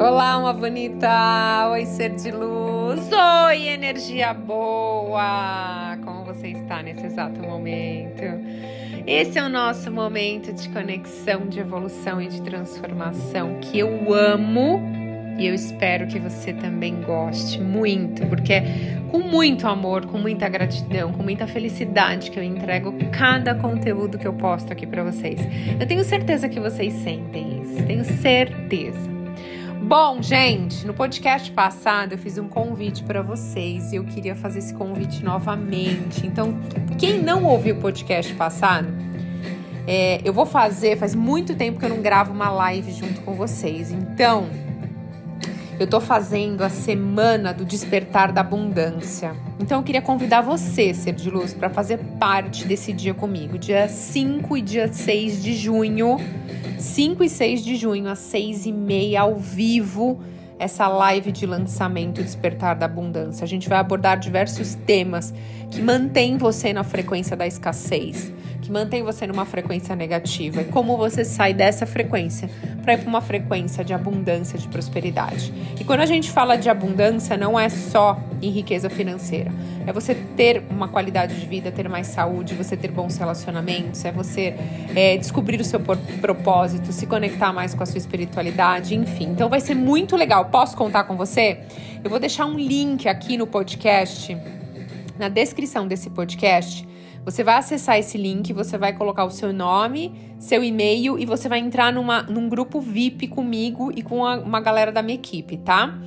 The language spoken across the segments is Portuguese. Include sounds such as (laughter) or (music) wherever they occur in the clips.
Olá, uma bonita! Oi, ser de luz! Oi, energia boa! Como você está nesse exato momento? Esse é o nosso momento de conexão, de evolução e de transformação que eu amo e eu espero que você também goste muito, porque é com muito amor, com muita gratidão, com muita felicidade que eu entrego cada conteúdo que eu posto aqui para vocês. Eu tenho certeza que vocês sentem isso, tenho certeza. Bom, gente, no podcast passado eu fiz um convite para vocês e eu queria fazer esse convite novamente. Então, quem não ouviu o podcast passado, é, eu vou fazer. Faz muito tempo que eu não gravo uma live junto com vocês. Então, eu tô fazendo a semana do despertar da abundância. Então eu queria convidar você, ser de luz, para fazer parte desse dia comigo, dia 5 e dia 6 de junho. 5 e 6 de junho, às 6 e meia, ao vivo, essa live de lançamento Despertar da Abundância. A gente vai abordar diversos temas que mantêm você na frequência da escassez, que mantém você numa frequência negativa e como você sai dessa frequência para ir para uma frequência de abundância, de prosperidade. E quando a gente fala de abundância, não é só em riqueza financeira, é você ter uma qualidade de vida, ter mais saúde, você ter bons relacionamentos, é você é, descobrir o seu propósito, se conectar mais com a sua espiritualidade, enfim. Então vai ser muito legal. Posso contar com você? Eu vou deixar um link aqui no podcast, na descrição desse podcast você vai acessar esse link, você vai colocar o seu nome, seu e-mail e você vai entrar numa, num grupo VIP comigo e com a, uma galera da minha equipe, tá?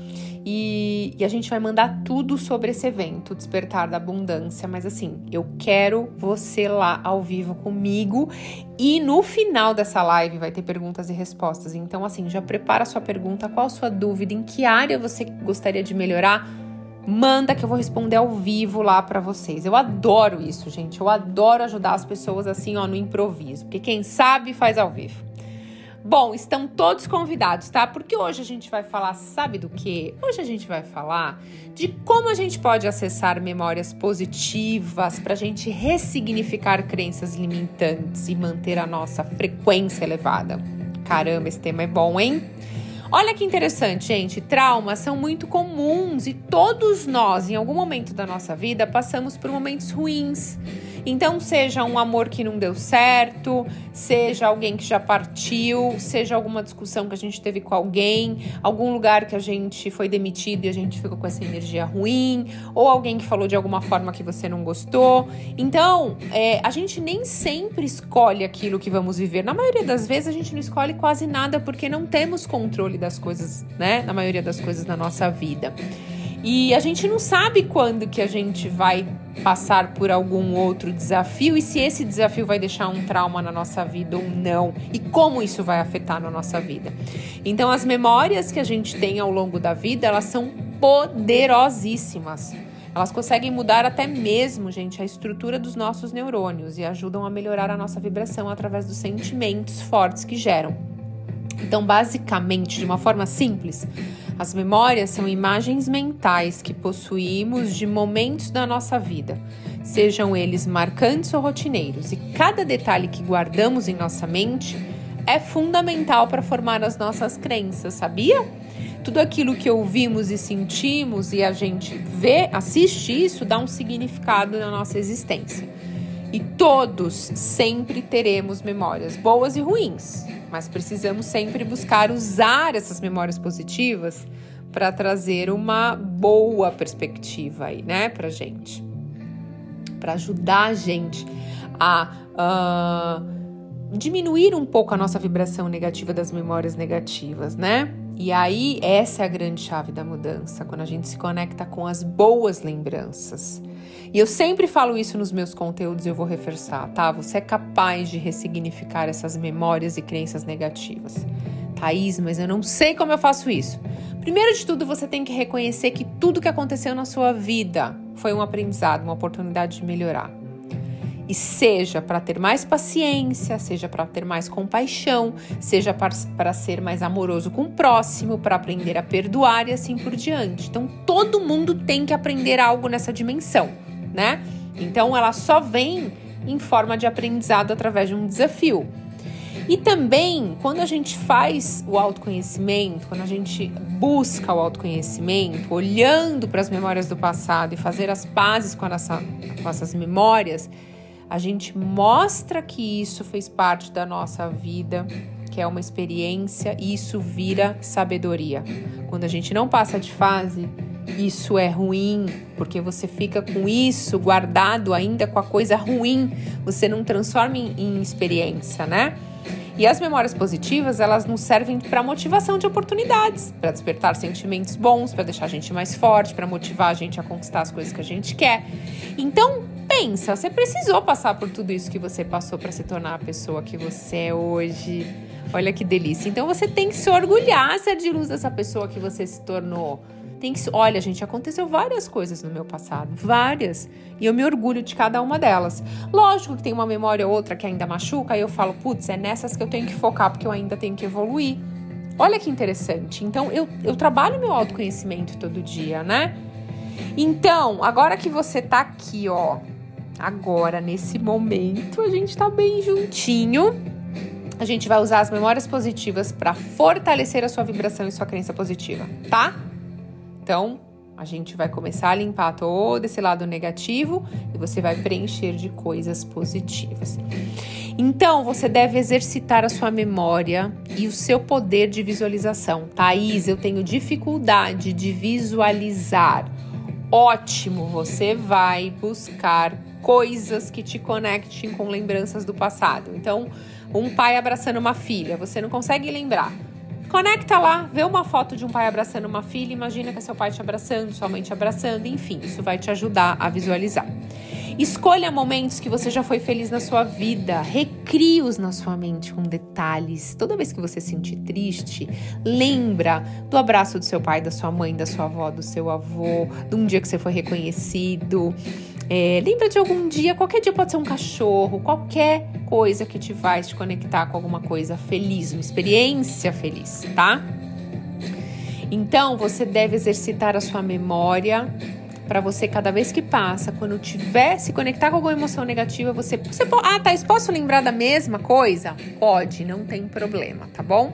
E, e, a gente vai mandar tudo sobre esse evento, Despertar da Abundância. Mas assim, eu quero você lá ao vivo comigo. E no final dessa live vai ter perguntas e respostas. Então, assim, já prepara a sua pergunta, qual a sua dúvida, em que área você gostaria de melhorar manda que eu vou responder ao vivo lá para vocês. Eu adoro isso, gente. Eu adoro ajudar as pessoas assim, ó, no improviso, porque quem sabe faz ao vivo. Bom, estão todos convidados, tá? Porque hoje a gente vai falar, sabe do que? Hoje a gente vai falar de como a gente pode acessar memórias positivas para a gente ressignificar crenças limitantes e manter a nossa frequência elevada. Caramba, esse tema é bom, hein? Olha que interessante, gente. Traumas são muito comuns e todos nós, em algum momento da nossa vida, passamos por momentos ruins. Então, seja um amor que não deu certo, seja alguém que já partiu, seja alguma discussão que a gente teve com alguém, algum lugar que a gente foi demitido e a gente ficou com essa energia ruim, ou alguém que falou de alguma forma que você não gostou. Então, é, a gente nem sempre escolhe aquilo que vamos viver. Na maioria das vezes, a gente não escolhe quase nada porque não temos controle das coisas, né? Na maioria das coisas na nossa vida. E a gente não sabe quando que a gente vai passar por algum outro desafio e se esse desafio vai deixar um trauma na nossa vida ou não e como isso vai afetar na nossa vida. Então as memórias que a gente tem ao longo da vida, elas são poderosíssimas. Elas conseguem mudar até mesmo, gente, a estrutura dos nossos neurônios e ajudam a melhorar a nossa vibração através dos sentimentos fortes que geram. Então, basicamente, de uma forma simples, as memórias são imagens mentais que possuímos de momentos da nossa vida, sejam eles marcantes ou rotineiros, e cada detalhe que guardamos em nossa mente é fundamental para formar as nossas crenças, sabia? Tudo aquilo que ouvimos e sentimos e a gente vê, assiste isso, dá um significado na nossa existência. E todos sempre teremos memórias boas e ruins, mas precisamos sempre buscar usar essas memórias positivas para trazer uma boa perspectiva aí, né, pra gente. Para ajudar a gente a uh, diminuir um pouco a nossa vibração negativa das memórias negativas, né? E aí, essa é a grande chave da mudança, quando a gente se conecta com as boas lembranças. E eu sempre falo isso nos meus conteúdos e eu vou reforçar, tá? Você é capaz de ressignificar essas memórias e crenças negativas. Thaís, mas eu não sei como eu faço isso. Primeiro de tudo, você tem que reconhecer que tudo que aconteceu na sua vida foi um aprendizado, uma oportunidade de melhorar. E seja para ter mais paciência, seja para ter mais compaixão, seja para ser mais amoroso com o próximo, para aprender a perdoar e assim por diante. Então, todo mundo tem que aprender algo nessa dimensão né? Então ela só vem em forma de aprendizado através de um desafio. E também, quando a gente faz o autoconhecimento, quando a gente busca o autoconhecimento, olhando para as memórias do passado e fazer as pazes com, nossa, com essas memórias, a gente mostra que isso fez parte da nossa vida, que é uma experiência e isso vira sabedoria. Quando a gente não passa de fase, isso é ruim, porque você fica com isso guardado ainda com a coisa ruim, você não transforma em, em experiência, né? E as memórias positivas, elas nos servem para motivação de oportunidades, para despertar sentimentos bons, para deixar a gente mais forte, para motivar a gente a conquistar as coisas que a gente quer. Então, pensa, você precisou passar por tudo isso que você passou para se tornar a pessoa que você é hoje. Olha que delícia. Então você tem que se orgulhar, ser de luz dessa pessoa que você se tornou tem que. Olha, gente, aconteceu várias coisas no meu passado, várias. E eu me orgulho de cada uma delas. Lógico que tem uma memória ou outra que ainda machuca, e eu falo, putz, é nessas que eu tenho que focar, porque eu ainda tenho que evoluir. Olha que interessante. Então, eu, eu trabalho meu autoconhecimento todo dia, né? Então, agora que você tá aqui, ó, agora, nesse momento, a gente tá bem juntinho. A gente vai usar as memórias positivas para fortalecer a sua vibração e sua crença positiva, tá? Então, a gente vai começar a limpar todo esse lado negativo e você vai preencher de coisas positivas. Então, você deve exercitar a sua memória e o seu poder de visualização. Thaís, eu tenho dificuldade de visualizar. Ótimo, você vai buscar coisas que te conectem com lembranças do passado. Então, um pai abraçando uma filha, você não consegue lembrar Conecta lá, vê uma foto de um pai abraçando uma filha, imagina que é seu pai te abraçando, sua mãe te abraçando, enfim, isso vai te ajudar a visualizar. Escolha momentos que você já foi feliz na sua vida, recrie-os na sua mente com detalhes. Toda vez que você se sentir triste, lembra do abraço do seu pai, da sua mãe, da sua avó, do seu avô, de um dia que você foi reconhecido. É, lembra de algum dia, qualquer dia pode ser um cachorro, qualquer coisa que te faz te conectar com alguma coisa feliz, uma experiência feliz, tá? Então, você deve exercitar a sua memória para você cada vez que passa, quando tiver se conectar com alguma emoção negativa, você, você ah, Thais, posso lembrar da mesma coisa? Pode, não tem problema, tá bom?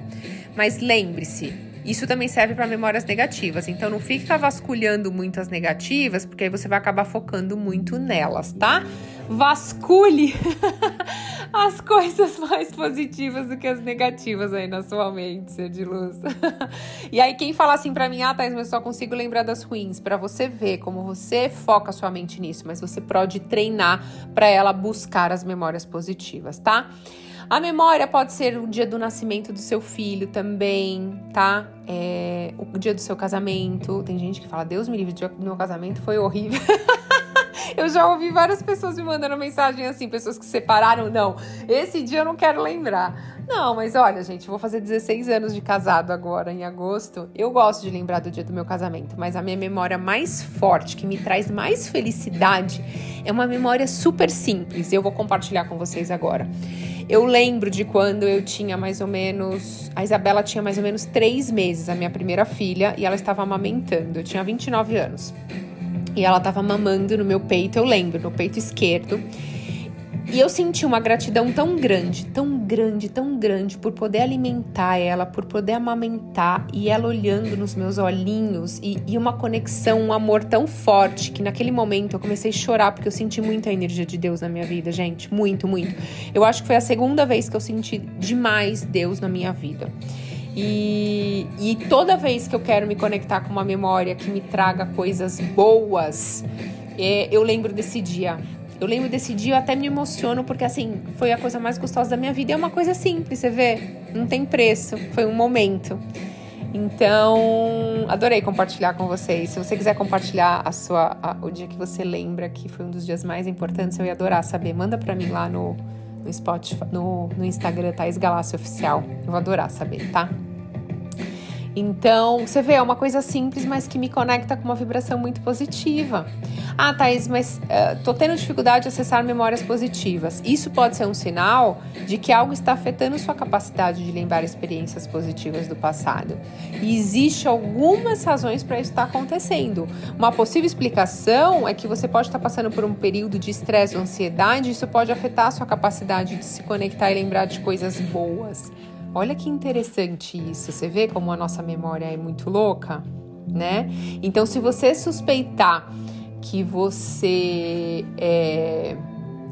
Mas lembre-se, isso também serve para memórias negativas. Então não fica vasculhando muito as negativas, porque aí você vai acabar focando muito nelas, tá? Vasculhe (laughs) as coisas mais positivas do que as negativas aí na sua mente, ser de luz. (laughs) e aí quem fala assim para mim, ah, Thais, mas eu só consigo lembrar das ruins, para você ver como você foca sua mente nisso, mas você pode treinar para ela buscar as memórias positivas, tá? A memória pode ser o dia do nascimento do seu filho também, tá? É, o dia do seu casamento. Tem gente que fala, Deus me livre, o meu casamento foi horrível. (laughs) eu já ouvi várias pessoas me mandando mensagem assim, pessoas que separaram, não, esse dia eu não quero lembrar. Não, mas olha, gente, vou fazer 16 anos de casado agora, em agosto. Eu gosto de lembrar do dia do meu casamento, mas a minha memória mais forte, que me traz mais felicidade, é uma memória super simples. Eu vou compartilhar com vocês agora. Eu lembro de quando eu tinha mais ou menos. A Isabela tinha mais ou menos três meses, a minha primeira filha, e ela estava amamentando. Eu tinha 29 anos. E ela estava mamando no meu peito, eu lembro, no peito esquerdo. E eu senti uma gratidão tão grande, tão grande, tão grande por poder alimentar ela, por poder amamentar e ela olhando nos meus olhinhos e, e, uma conexão, um amor tão forte que naquele momento eu comecei a chorar porque eu senti muita energia de Deus na minha vida, gente, muito, muito. Eu acho que foi a segunda vez que eu senti demais Deus na minha vida. E, e toda vez que eu quero me conectar com uma memória que me traga coisas boas, é, eu lembro desse dia. Eu lembro desse dia, eu até me emociono, porque assim, foi a coisa mais gostosa da minha vida. É uma coisa simples, você vê? Não tem preço, foi um momento. Então, adorei compartilhar com vocês. Se você quiser compartilhar a sua, a, o dia que você lembra que foi um dos dias mais importantes, eu ia adorar saber. Manda para mim lá no, no Spotify, no, no Instagram, Thais Galácio Oficial. Eu vou adorar saber, tá? Então, você vê, é uma coisa simples, mas que me conecta com uma vibração muito positiva. Ah, Thaís, mas uh, tô tendo dificuldade de acessar memórias positivas. Isso pode ser um sinal de que algo está afetando sua capacidade de lembrar experiências positivas do passado. E existe algumas razões para isso estar tá acontecendo. Uma possível explicação é que você pode estar tá passando por um período de estresse ou ansiedade, e isso pode afetar a sua capacidade de se conectar e lembrar de coisas boas. Olha que interessante isso. Você vê como a nossa memória é muito louca, né? Então, se você suspeitar que você é,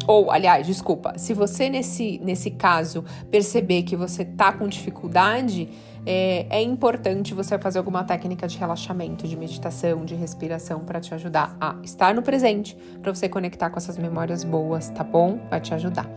ou, aliás, desculpa, se você nesse, nesse caso perceber que você tá com dificuldade, é, é importante você fazer alguma técnica de relaxamento, de meditação, de respiração para te ajudar a estar no presente, para você conectar com essas memórias boas, tá bom? Vai te ajudar.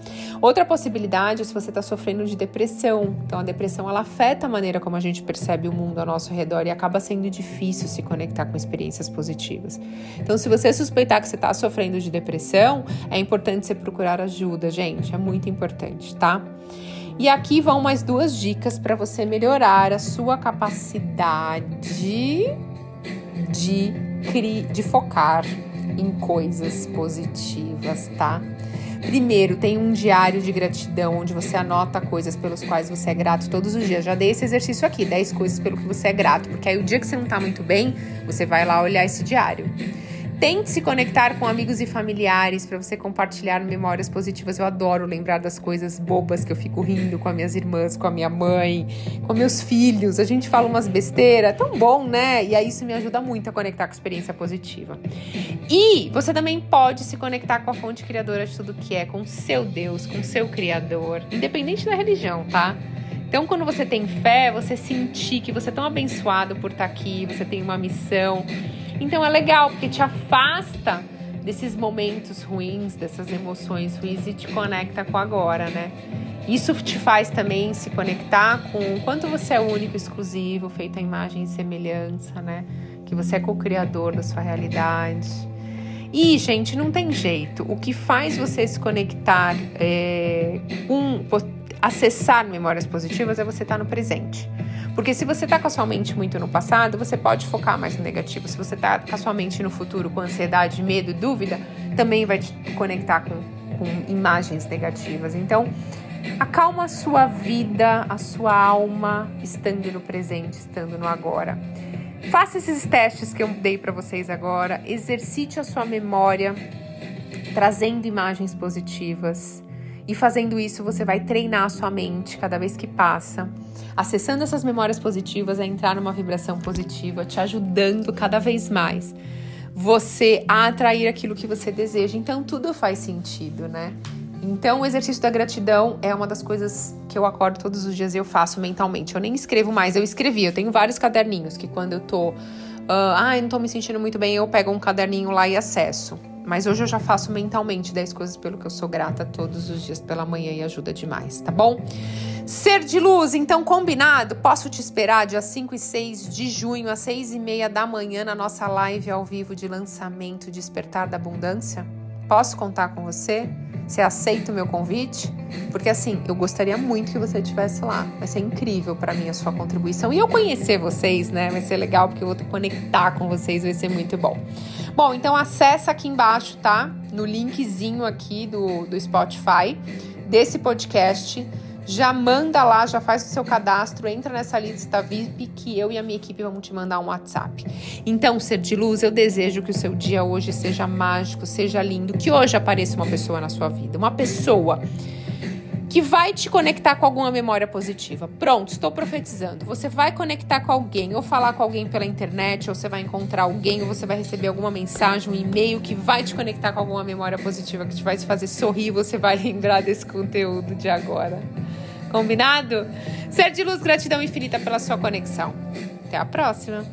Outra possibilidade é se você está sofrendo de depressão. Então, a depressão ela afeta a maneira como a gente percebe o mundo ao nosso redor e acaba sendo difícil se conectar com experiências positivas. Então, se você suspeitar que você está sofrendo de depressão, é importante você procurar ajuda, gente. É muito importante, tá? E aqui vão mais duas dicas para você melhorar a sua capacidade de, de focar em coisas positivas, tá? Primeiro, tem um diário de gratidão onde você anota coisas pelas quais você é grato todos os dias. Já dei esse exercício aqui, 10 coisas pelo que você é grato, porque aí o dia que você não tá muito bem, você vai lá olhar esse diário. Tente se conectar com amigos e familiares para você compartilhar memórias positivas. Eu adoro lembrar das coisas bobas que eu fico rindo com as minhas irmãs, com a minha mãe, com meus filhos. A gente fala umas besteiras, tão bom, né? E aí isso me ajuda muito a conectar com a experiência positiva. E você também pode se conectar com a fonte criadora de tudo que é, com seu Deus, com seu Criador, independente da religião, tá? Então, quando você tem fé, você sentir que você é tão abençoado por estar aqui, você tem uma missão então é legal porque te afasta desses momentos ruins, dessas emoções ruins e te conecta com agora, né? Isso te faz também se conectar com o quanto você é único, exclusivo, feito a imagem e semelhança, né? Que você é co-criador da sua realidade. E, gente, não tem jeito. O que faz você se conectar é, com acessar memórias positivas é você estar no presente. Porque se você está com a sua mente muito no passado, você pode focar mais no negativo. Se você está com a sua mente no futuro com ansiedade, medo, dúvida, também vai te conectar com, com imagens negativas. Então, acalma a sua vida, a sua alma, estando no presente, estando no agora. Faça esses testes que eu dei para vocês agora. Exercite a sua memória, trazendo imagens positivas. E fazendo isso, você vai treinar a sua mente cada vez que passa, acessando essas memórias positivas a entrar numa vibração positiva, te ajudando cada vez mais você a atrair aquilo que você deseja. Então tudo faz sentido, né? Então, o exercício da gratidão é uma das coisas que eu acordo todos os dias e eu faço mentalmente. Eu nem escrevo mais, eu escrevi. Eu tenho vários caderninhos que quando eu tô, uh, ah, não tô me sentindo muito bem, eu pego um caderninho lá e acesso. Mas hoje eu já faço mentalmente 10 coisas pelo que eu sou grata todos os dias pela manhã e ajuda demais, tá bom? Ser de luz, então combinado? Posso te esperar dia 5 e 6 de junho, às 6 e meia da manhã, na nossa live ao vivo de lançamento Despertar da Abundância? Posso contar com você? Você aceita o meu convite? Porque assim, eu gostaria muito que você estivesse lá. Vai ser incrível para mim a sua contribuição. E eu conhecer vocês, né? Vai ser legal porque eu vou conectar com vocês, vai ser muito bom. Bom, então acessa aqui embaixo, tá? No linkzinho aqui do, do Spotify desse podcast já manda lá, já faz o seu cadastro, entra nessa lista VIP que eu e a minha equipe vamos te mandar um WhatsApp. Então, ser de luz, eu desejo que o seu dia hoje seja mágico, seja lindo, que hoje apareça uma pessoa na sua vida, uma pessoa que vai te conectar com alguma memória positiva. Pronto, estou profetizando. Você vai conectar com alguém, ou falar com alguém pela internet, ou você vai encontrar alguém, ou você vai receber alguma mensagem, um e-mail que vai te conectar com alguma memória positiva, que te vai te fazer sorrir, você vai (laughs) lembrar desse conteúdo de agora. Combinado? Ser de luz, gratidão infinita pela sua conexão. Até a próxima!